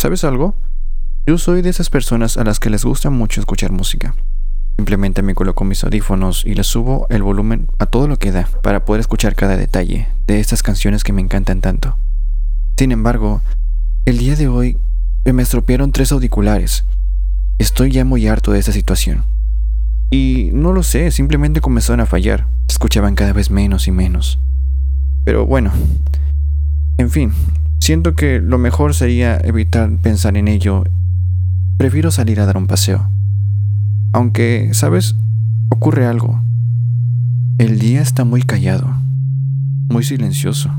¿sabes algo? Yo soy de esas personas a las que les gusta mucho escuchar música. Simplemente me coloco mis audífonos y les subo el volumen a todo lo que da para poder escuchar cada detalle de estas canciones que me encantan tanto. Sin embargo, el día de hoy me estropearon tres auriculares. Estoy ya muy harto de esta situación. Y no lo sé, simplemente comenzaron a fallar. Escuchaban cada vez menos y menos. Pero bueno, en fin, siento que lo mejor sería evitar pensar en ello. Prefiero salir a dar un paseo. Aunque, ¿sabes? Ocurre algo. El día está muy callado, muy silencioso.